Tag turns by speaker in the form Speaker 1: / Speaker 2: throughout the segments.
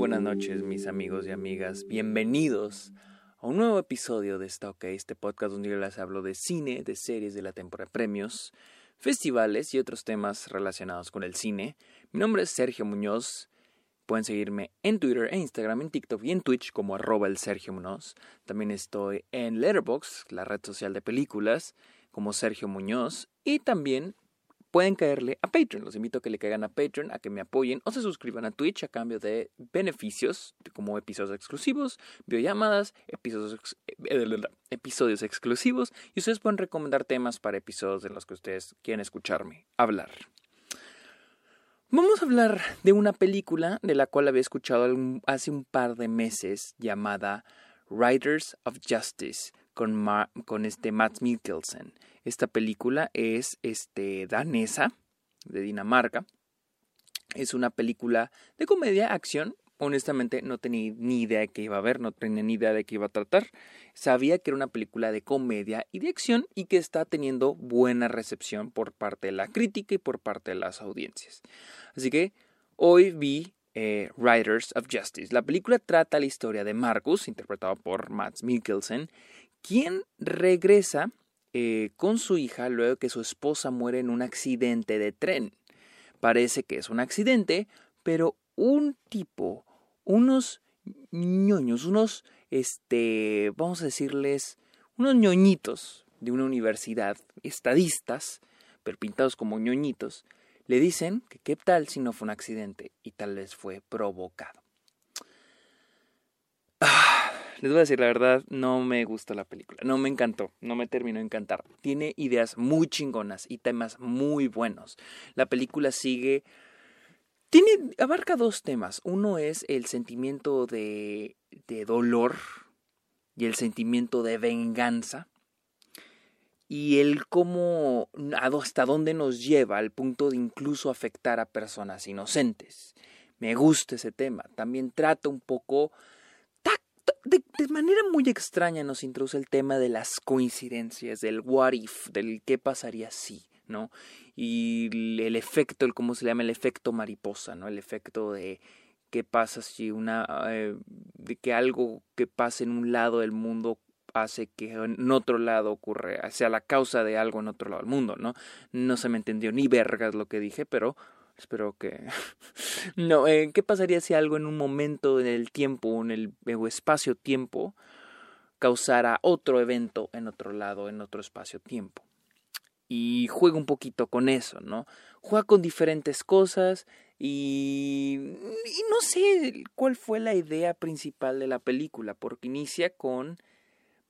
Speaker 1: buenas noches, mis amigos y amigas. Bienvenidos a un nuevo episodio de Stock, este podcast donde yo les hablo de cine, de series de la temporada de premios, festivales y otros temas relacionados con el cine. Mi nombre es Sergio Muñoz. Pueden seguirme en Twitter, en Instagram, en TikTok y en Twitch como arroba el Sergio Muñoz. También estoy en Letterboxd, la red social de películas, como Sergio Muñoz. Y también pueden caerle a Patreon. Los invito a que le caigan a Patreon, a que me apoyen o se suscriban a Twitch a cambio de beneficios como episodios exclusivos, videollamadas, episodios, eh, exclusivos y ustedes pueden recomendar temas para episodios en los que ustedes quieren escucharme hablar. Vamos a hablar de una película de la cual había escuchado hace un par de meses llamada Riders of Justice con, con este Matt Mikkelsen. Esta película es este, danesa, de Dinamarca. Es una película de comedia, acción. Honestamente no tenía ni idea de qué iba a ver, no tenía ni idea de qué iba a tratar. Sabía que era una película de comedia y de acción y que está teniendo buena recepción por parte de la crítica y por parte de las audiencias. Así que hoy vi eh, Riders of Justice. La película trata la historia de Marcus, interpretado por Matt Mikkelsen, quien regresa eh, con su hija luego que su esposa muere en un accidente de tren. Parece que es un accidente, pero un tipo, unos ñoños, unos, este, vamos a decirles, unos ñoñitos de una universidad, estadistas, pero pintados como ñoñitos, le dicen que qué tal si no fue un accidente y tal vez fue provocado. Les voy a decir la verdad, no me gustó la película, no me encantó, no me terminó de encantar. Tiene ideas muy chingonas y temas muy buenos. La película sigue tiene abarca dos temas. Uno es el sentimiento de de dolor y el sentimiento de venganza y el cómo hasta dónde nos lleva al punto de incluso afectar a personas inocentes. Me gusta ese tema. También trata un poco de, manera muy extraña nos introduce el tema de las coincidencias, del what if, del qué pasaría si, ¿no? Y el efecto, el cómo se llama, el efecto mariposa, ¿no? El efecto de qué pasa si una, eh, de que algo que pase en un lado del mundo hace que en otro lado ocurre, sea la causa de algo en otro lado del mundo, ¿no? No se me entendió ni vergas lo que dije, pero Espero que... no, eh, ¿qué pasaría si algo en un momento en el tiempo, en el espacio-tiempo, causara otro evento en otro lado, en otro espacio-tiempo? Y juega un poquito con eso, ¿no? Juega con diferentes cosas y... y no sé cuál fue la idea principal de la película, porque inicia con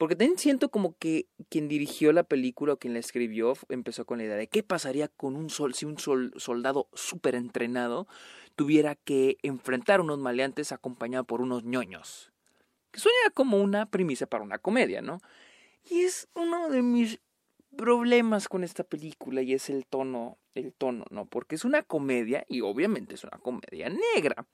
Speaker 1: porque también siento como que quien dirigió la película o quien la escribió empezó con la idea de qué pasaría con un sol si un soldado súper entrenado tuviera que enfrentar a unos maleantes acompañado por unos ñoños. Que suena como una premisa para una comedia, ¿no? Y es uno de mis problemas con esta película y es el tono, el tono, ¿no? Porque es una comedia y obviamente es una comedia negra.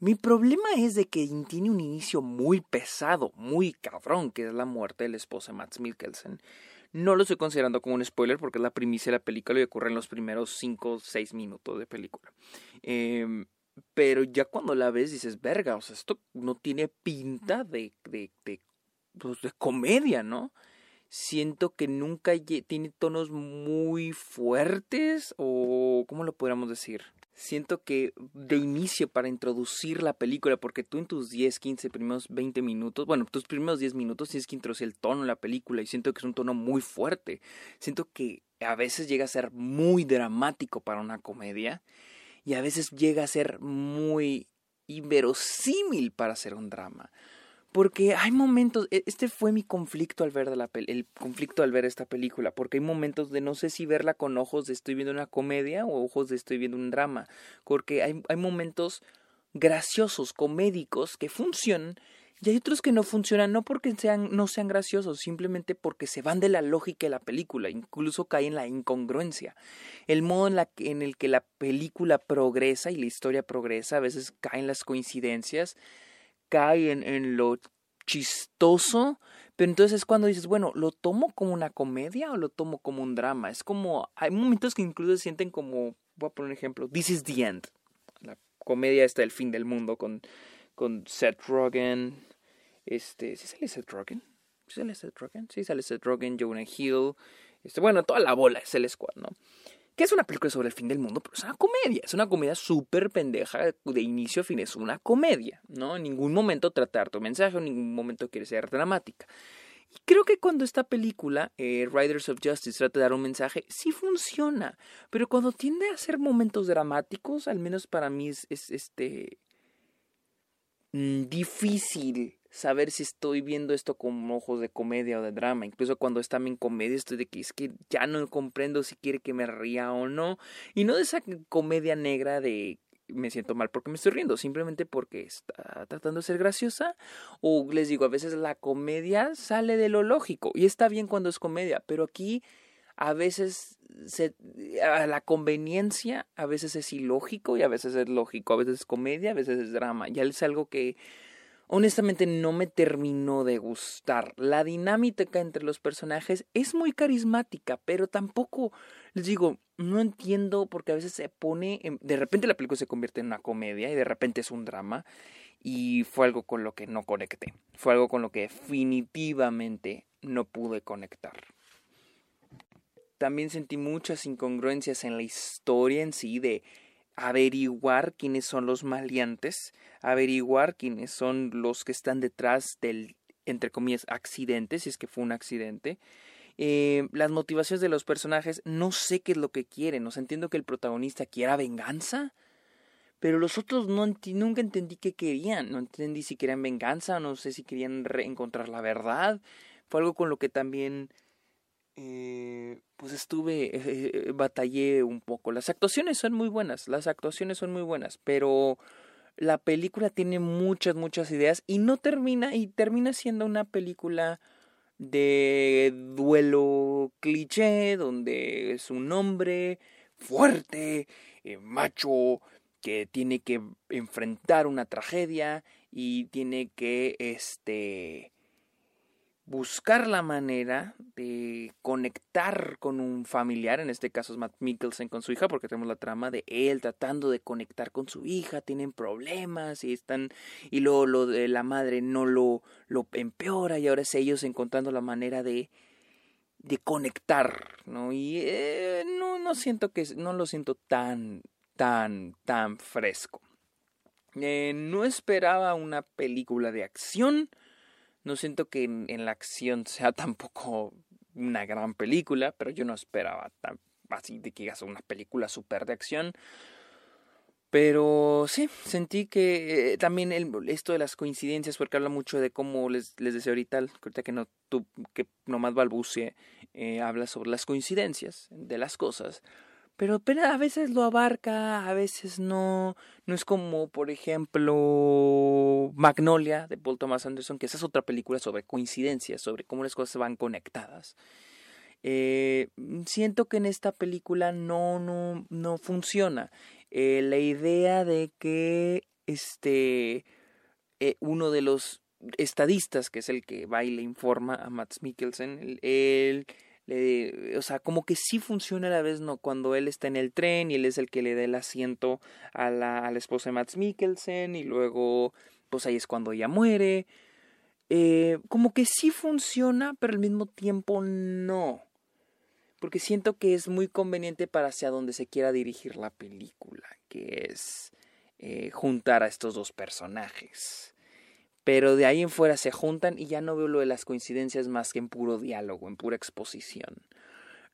Speaker 1: Mi problema es de que tiene un inicio muy pesado, muy cabrón, que es la muerte de la esposa de Matt Mikkelsen. No lo estoy considerando como un spoiler porque es la primicia de la película y ocurre en los primeros 5 o 6 minutos de película. Em, pero ya cuando la ves dices, verga, o sea, esto no tiene pinta de, de, de, pues, de comedia, ¿no? Siento que nunca tiene tonos muy fuertes o, ¿cómo lo podríamos decir? Siento que de inicio para introducir la película, porque tú en tus 10, 15 primeros 20 minutos, bueno, tus primeros 10 minutos tienes que introducir el tono en la película y siento que es un tono muy fuerte. Siento que a veces llega a ser muy dramático para una comedia y a veces llega a ser muy inverosímil para hacer un drama. Porque hay momentos, e, este fue mi conflicto al ver la el conflicto al ver esta película, porque hay momentos de no sé si verla con ojos de estoy viendo una comedia o ojos de estoy viendo un drama, porque hay, hay momentos graciosos, comédicos que funcionan y hay otros que no funcionan no porque sean no sean graciosos, simplemente porque se van de la lógica de la película, incluso caen en la incongruencia. El modo en, la, en el que la película progresa y la historia progresa, a veces caen las coincidencias cae en, lo chistoso, pero entonces es cuando dices, bueno, ¿lo tomo como una comedia o lo tomo como un drama? Es como, hay momentos que incluso se sienten como, voy a poner un ejemplo, This is the End, comedia esta del fin del mundo con, con Seth Rogen. Este, ¿sí sale Seth Rogen? ¿Sí sale Seth Rogen? Sí sale Seth Rogen, Jonah Hill. Este, bueno, toda la bola es el squad, ¿no? Que es una película sobre el fin del mundo, pero es una comedia. Es una comedia súper pendeja de inicio a fin. Es una comedia, ¿no? En ningún momento tratar tu mensaje, en ningún momento quiere ser dramática. Y creo que cuando esta película, eh, Riders of Justice, trata de dar un mensaje, sí funciona. Pero cuando tiende a ser momentos dramáticos, al menos para mí es, este. Mm, difícil saber si estoy viendo esto con ojos de comedia o de drama. Incluso cuando está en comedia estoy de que es que ya no comprendo si quiere que me ría o no. Y no de esa comedia negra de me siento mal porque me estoy riendo, simplemente porque está tratando de ser graciosa. O les digo, a veces la comedia sale de lo lógico y está bien cuando es comedia, pero aquí a veces se, a la conveniencia a veces es ilógico y a veces es lógico, a veces es comedia, a veces es drama. Ya es algo que honestamente no me terminó de gustar. La dinámica entre los personajes es muy carismática, pero tampoco, les digo, no entiendo porque a veces se pone, de repente la película se convierte en una comedia y de repente es un drama y fue algo con lo que no conecté. Fue algo con lo que definitivamente no pude conectar. También sentí muchas incongruencias en la historia en sí de averiguar quiénes son los maleantes, averiguar quiénes son los que están detrás del, entre comillas, accidente, si es que fue un accidente. Eh, las motivaciones de los personajes, no sé qué es lo que quieren, o sea, entiendo que el protagonista quiera venganza, pero los otros no nunca entendí qué querían, no entendí si querían venganza, no sé si querían encontrar la verdad, fue algo con lo que también eh, pues estuve, eh, batallé un poco. Las actuaciones son muy buenas, las actuaciones son muy buenas, pero la película tiene muchas, muchas ideas y no termina, y termina siendo una película de duelo cliché, donde es un hombre fuerte, eh, macho, que tiene que enfrentar una tragedia y tiene que, este, buscar la manera de conectar con un familiar, en este caso es Matt Mikkelsen con su hija, porque tenemos la trama de él tratando de conectar con su hija, tienen problemas y están, y luego lo de la madre no lo, lo empeora y ahora es ellos encontrando la manera de, de conectar, ¿no? Y eh, no, no siento que, no lo siento tan, tan, tan fresco. Eh, no esperaba una película de acción, no siento que en, la acción sea tampoco una gran película, pero yo no esperaba tan, así de que digas una película súper de acción. Pero sí, sentí que eh, también el, esto de las coincidencias, porque habla mucho de cómo les, les decía ahorita, ahorita que no tú, que nomás balbucie, eh, habla sobre las coincidencias de las cosas. Pero, pero a veces lo abarca, a veces no. No es como, por ejemplo, Magnolia de Paul Thomas Anderson, que esa es otra película sobre coincidencias, sobre cómo las cosas van conectadas. Eh, siento que en esta película no, no, no funciona. Eh, la idea de que este eh, uno de los estadistas, que es el que va y le informa a Matt Mikkelsen, él o sea, como que sí funciona a la vez, ¿no? Cuando él está en el tren y él es el que le da el asiento a la, a la esposa de Matt Mikkelsen y luego, pues ahí es cuando ella muere. Eh, como que sí funciona, pero al mismo tiempo no. Porque siento que es muy conveniente para hacia donde se quiera dirigir la película, que es eh, juntar a estos dos personajes pero de ahí en fuera se juntan y ya no veo lo de las coincidencias más que en puro diálogo, en pura exposición.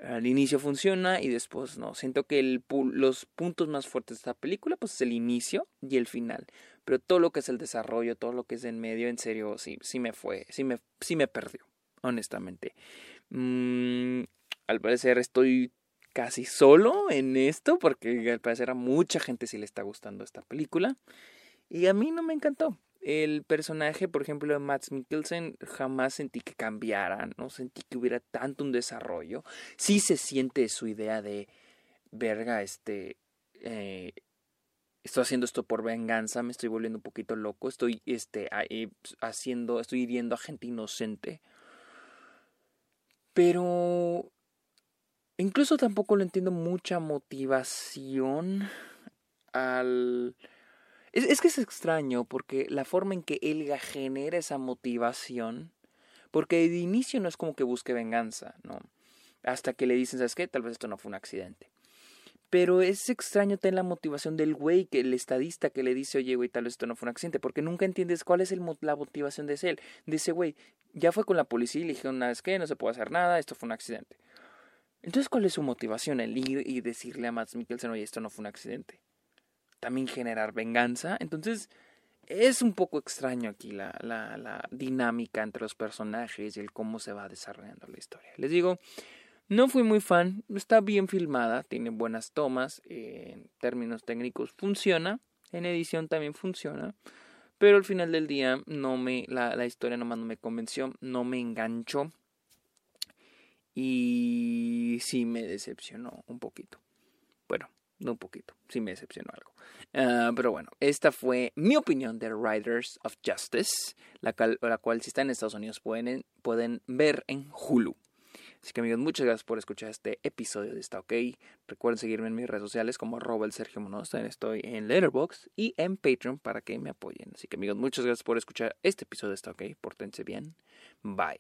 Speaker 1: Al inicio funciona y después no. Siento que los puntos más fuertes de esta película pues es el inicio y el final. Pero todo lo que es el desarrollo, todo lo que es en medio, en serio, sí, sí me fue, sí me, sí me perdió, honestamente. Mm, al parecer estoy casi solo en esto porque al parecer a mucha gente sí le está gustando esta película. Y a mí no me encantó el personaje, por ejemplo, de Matt Mikkelsen, jamás sentí que cambiara, no sentí que hubiera tanto un desarrollo. Sí se siente su idea de, verga, este, eh, estoy haciendo esto por venganza, me estoy volviendo un poquito loco, estoy, este, haciendo, estoy hiriendo a gente inocente. Pero incluso tampoco lo entiendo mucha motivación al Es, que es extraño porque la forma en que Elga genera esa motivación, porque de inicio no es como que busque venganza, ¿no? Hasta que le dicen, ¿sabes qué? Tal vez esto no fue un accidente. Pero es extraño tener la motivación del güey, que el estadista que le dice, oye, güey, tal vez esto no fue un accidente, porque nunca entiendes cuál es la motivación de ese, de güey. Ya fue con la policía y le dijeron, ¿sabes qué? No se puede hacer nada, esto fue un accidente. Entonces, ¿cuál es su motivación? El ir y decirle a Max Mikkelsen, oye, esto no fue un accidente. También generar venganza. Entonces, es un poco extraño aquí la, la, dinámica entre los personajes y el cómo se va desarrollando la historia. Les digo, no fui muy fan, está bien filmada, tiene buenas tomas, en términos técnicos funciona, en edición también funciona, pero al final del día no me, la, la historia nomás no me convenció, no me enganchó y sí me decepcionó un poquito. Un poquito, sí me decepcionó algo. Uh, pero bueno, esta fue mi opinión de Riders of Justice, la, la cual si están en Estados Unidos pueden, pueden ver en Hulu. Así que amigos, muchas gracias por escuchar este episodio de Está OK. Recuerden seguirme en mis redes sociales como el Sergio Monos. También estoy en Letterboxd y en Patreon para que me apoyen. Así que amigos, muchas gracias por escuchar este episodio de Está OK. Pórtense bien. Bye.